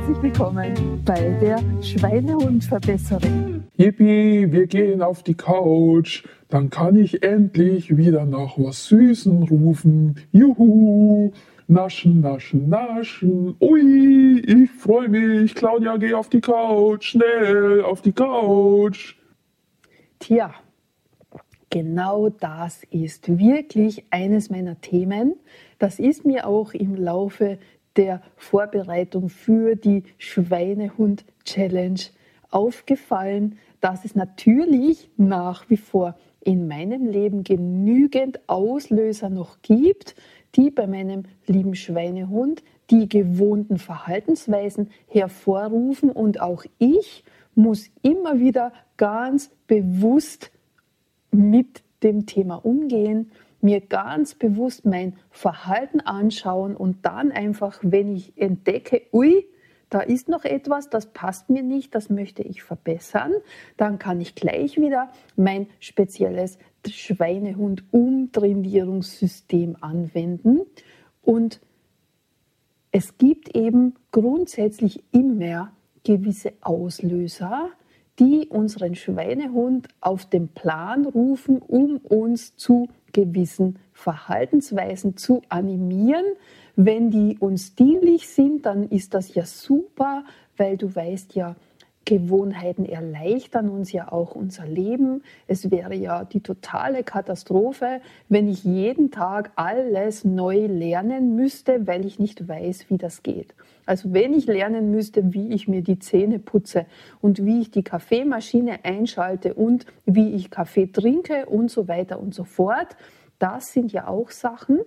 herzlich willkommen bei der Schweinehundverbesserung. Yippie, wir gehen auf die Couch. Dann kann ich endlich wieder nach was Süßen rufen. Juhu! Naschen, naschen, naschen. Ui, ich freue mich. Claudia, geh auf die Couch. Schnell auf die Couch. Tja, genau das ist wirklich eines meiner Themen. Das ist mir auch im Laufe der Vorbereitung für die Schweinehund-Challenge aufgefallen, dass es natürlich nach wie vor in meinem Leben genügend Auslöser noch gibt, die bei meinem lieben Schweinehund die gewohnten Verhaltensweisen hervorrufen. Und auch ich muss immer wieder ganz bewusst mit dem Thema umgehen mir ganz bewusst mein Verhalten anschauen und dann einfach, wenn ich entdecke, ui, da ist noch etwas, das passt mir nicht, das möchte ich verbessern, dann kann ich gleich wieder mein spezielles Schweinehund-Umtrainierungssystem anwenden. Und es gibt eben grundsätzlich immer gewisse Auslöser, die unseren Schweinehund auf den Plan rufen, um uns zu gewissen Verhaltensweisen zu animieren. Wenn die uns dienlich sind, dann ist das ja super, weil du weißt ja, Gewohnheiten erleichtern uns ja auch unser Leben. Es wäre ja die totale Katastrophe, wenn ich jeden Tag alles neu lernen müsste, weil ich nicht weiß, wie das geht. Also wenn ich lernen müsste, wie ich mir die Zähne putze und wie ich die Kaffeemaschine einschalte und wie ich Kaffee trinke und so weiter und so fort, das sind ja auch Sachen,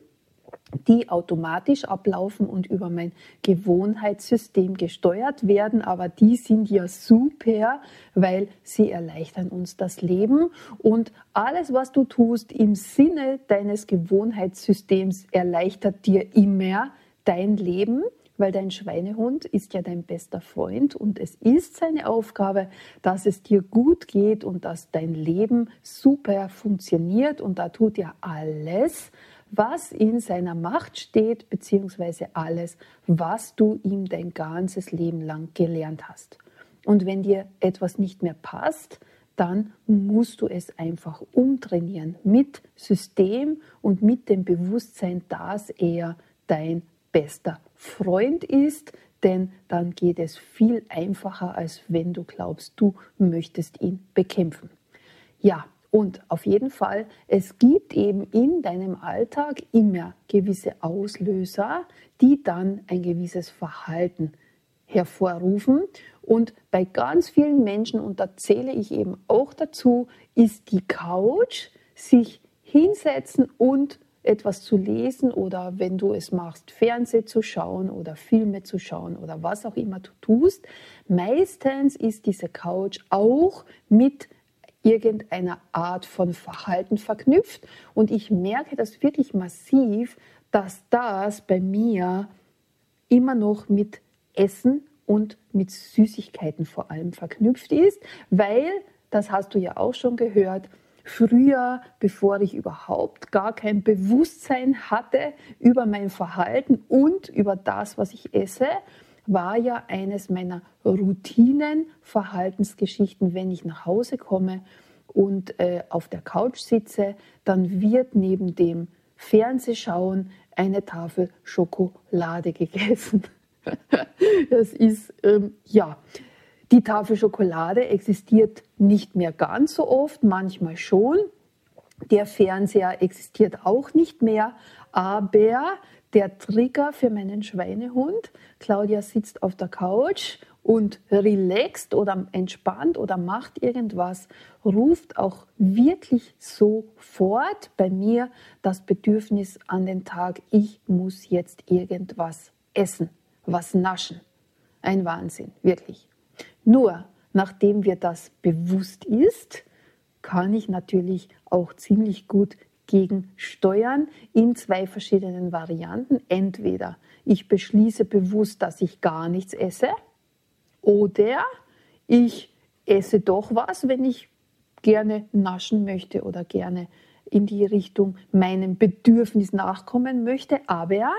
die automatisch ablaufen und über mein Gewohnheitssystem gesteuert werden. Aber die sind ja super, weil sie erleichtern uns das Leben. Und alles, was du tust im Sinne deines Gewohnheitssystems, erleichtert dir immer dein Leben weil dein Schweinehund ist ja dein bester Freund und es ist seine Aufgabe, dass es dir gut geht und dass dein Leben super funktioniert und da tut er alles, was in seiner Macht steht, beziehungsweise alles, was du ihm dein ganzes Leben lang gelernt hast. Und wenn dir etwas nicht mehr passt, dann musst du es einfach umtrainieren mit System und mit dem Bewusstsein, dass er dein bester Freund ist, denn dann geht es viel einfacher, als wenn du glaubst, du möchtest ihn bekämpfen. Ja, und auf jeden Fall, es gibt eben in deinem Alltag immer gewisse Auslöser, die dann ein gewisses Verhalten hervorrufen. Und bei ganz vielen Menschen, und da zähle ich eben auch dazu, ist die Couch, sich hinsetzen und etwas zu lesen oder wenn du es machst, Fernseh zu schauen oder Filme zu schauen oder was auch immer du tust. Meistens ist diese Couch auch mit irgendeiner Art von Verhalten verknüpft. Und ich merke das wirklich massiv, dass das bei mir immer noch mit Essen und mit Süßigkeiten vor allem verknüpft ist, weil, das hast du ja auch schon gehört, früher, bevor ich überhaupt gar kein Bewusstsein hatte über mein Verhalten und über das, was ich esse, war ja eines meiner Routinen, Verhaltensgeschichten, wenn ich nach Hause komme und äh, auf der Couch sitze, dann wird neben dem Fernsehschauen eine Tafel Schokolade gegessen. das ist, ähm, ja, die Tafel Schokolade existiert nicht mehr ganz so oft, manchmal schon. Der Fernseher existiert auch nicht mehr, aber der Trigger für meinen Schweinehund. Claudia sitzt auf der Couch und relaxt oder entspannt oder macht irgendwas, ruft auch wirklich sofort bei mir das Bedürfnis an den Tag, ich muss jetzt irgendwas essen, was naschen. Ein Wahnsinn, wirklich. Nur nachdem mir das bewusst ist, kann ich natürlich auch ziemlich gut gegensteuern in zwei verschiedenen Varianten. Entweder ich beschließe bewusst, dass ich gar nichts esse, oder ich esse doch was, wenn ich gerne naschen möchte oder gerne in die Richtung meinem Bedürfnis nachkommen möchte, aber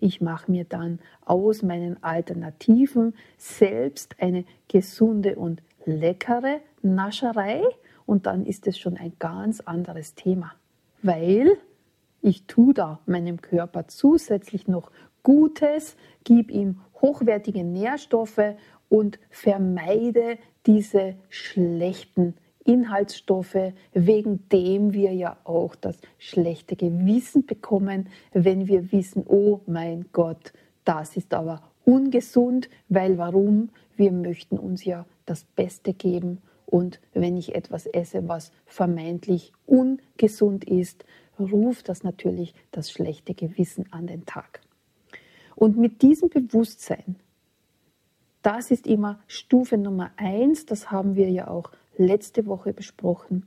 Ich mache mir dann aus meinen Alternativen selbst eine gesunde und leckere Nascherei und dann ist es schon ein ganz anderes Thema, weil ich tue da meinem Körper zusätzlich noch Gutes, gebe ihm hochwertige Nährstoffe und vermeide diese schlechten Inhaltsstoffe, wegen dem wir ja auch das schlechte Gewissen bekommen, wenn wir wissen, oh mein Gott, das ist aber ungesund, weil warum? Wir möchten uns ja das Beste geben und wenn ich etwas esse, was vermeintlich ungesund ist, ruft das natürlich das schlechte Gewissen an den Tag. Und mit diesem Bewusstsein, das ist immer Stufe Nummer eins, das haben wir ja auch letzte Woche besprochen.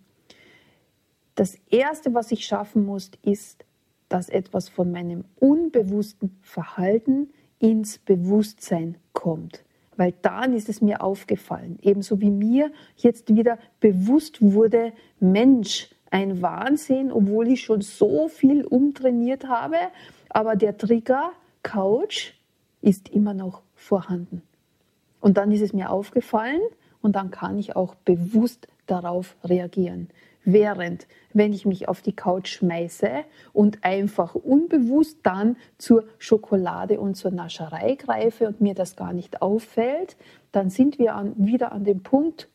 Das Erste, was ich schaffen muss, ist, dass etwas von meinem unbewussten Verhalten ins Bewusstsein kommt. Weil dann ist es mir aufgefallen, ebenso wie mir jetzt wieder bewusst wurde, Mensch, ein Wahnsinn, obwohl ich schon so viel umtrainiert habe, aber der Trigger Couch ist immer noch vorhanden. Und dann ist es mir aufgefallen und dann kann ich auch bewusst darauf reagieren. Während, wenn ich mich auf die Couch schmeiße und einfach unbewusst dann zur Schokolade und zur Nascherei greife und mir das gar nicht auffällt, dann sind wir an, wieder an dem Punkt,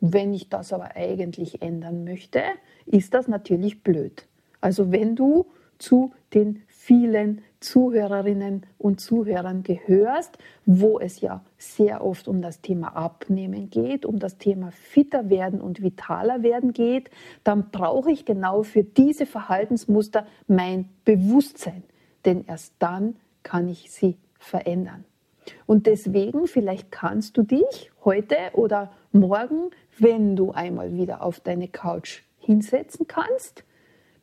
wenn ich das aber eigentlich ändern möchte, ist das natürlich blöd. Also wenn du zu den vielen Zuhörerinnen und Zuhörern gehörst, wo es ja sehr oft um das Thema Abnehmen geht, um das Thema fitter werden und vitaler werden geht, dann brauche ich genau für diese Verhaltensmuster mein Bewusstsein, denn erst dann kann ich sie verändern. Und deswegen, vielleicht kannst du dich heute oder morgen, wenn du einmal wieder auf deine Couch hinsetzen kannst,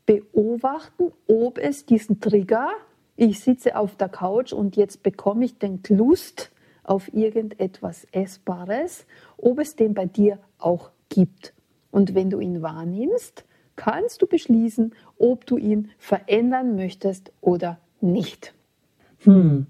beobachten, ob es diesen Trigger, ich sitze auf der Couch und jetzt bekomme ich den Lust auf irgendetwas Essbares, ob es den bei dir auch gibt. Und wenn du ihn wahrnimmst, kannst du beschließen, ob du ihn verändern möchtest oder nicht. Hm,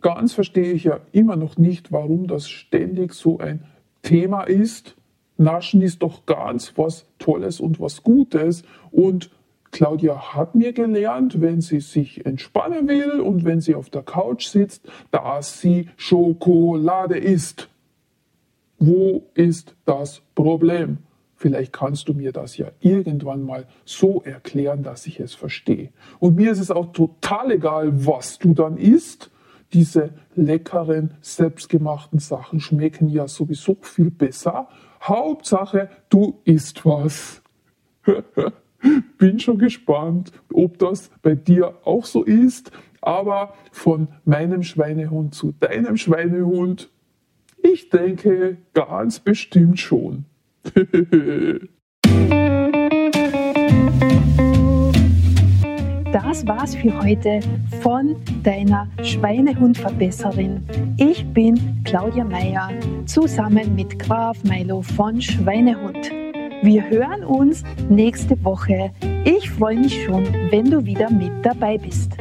ganz verstehe ich ja immer noch nicht, warum das ständig so ein Thema ist. Naschen ist doch ganz was Tolles und was Gutes und Claudia hat mir gelernt, wenn sie sich entspannen will und wenn sie auf der Couch sitzt, dass sie Schokolade isst. Wo ist das Problem? Vielleicht kannst du mir das ja irgendwann mal so erklären, dass ich es verstehe. Und mir ist es auch total egal, was du dann isst. Diese leckeren, selbstgemachten Sachen schmecken ja sowieso viel besser. Hauptsache, du isst was. Bin schon gespannt, ob das bei dir auch so ist. Aber von meinem Schweinehund zu deinem Schweinehund, ich denke ganz bestimmt schon. Das war's für heute von deiner Schweinehundverbesserin. Ich bin Claudia Meyer zusammen mit Graf Milo von Schweinehund. Wir hören uns nächste Woche. Ich freue mich schon, wenn du wieder mit dabei bist.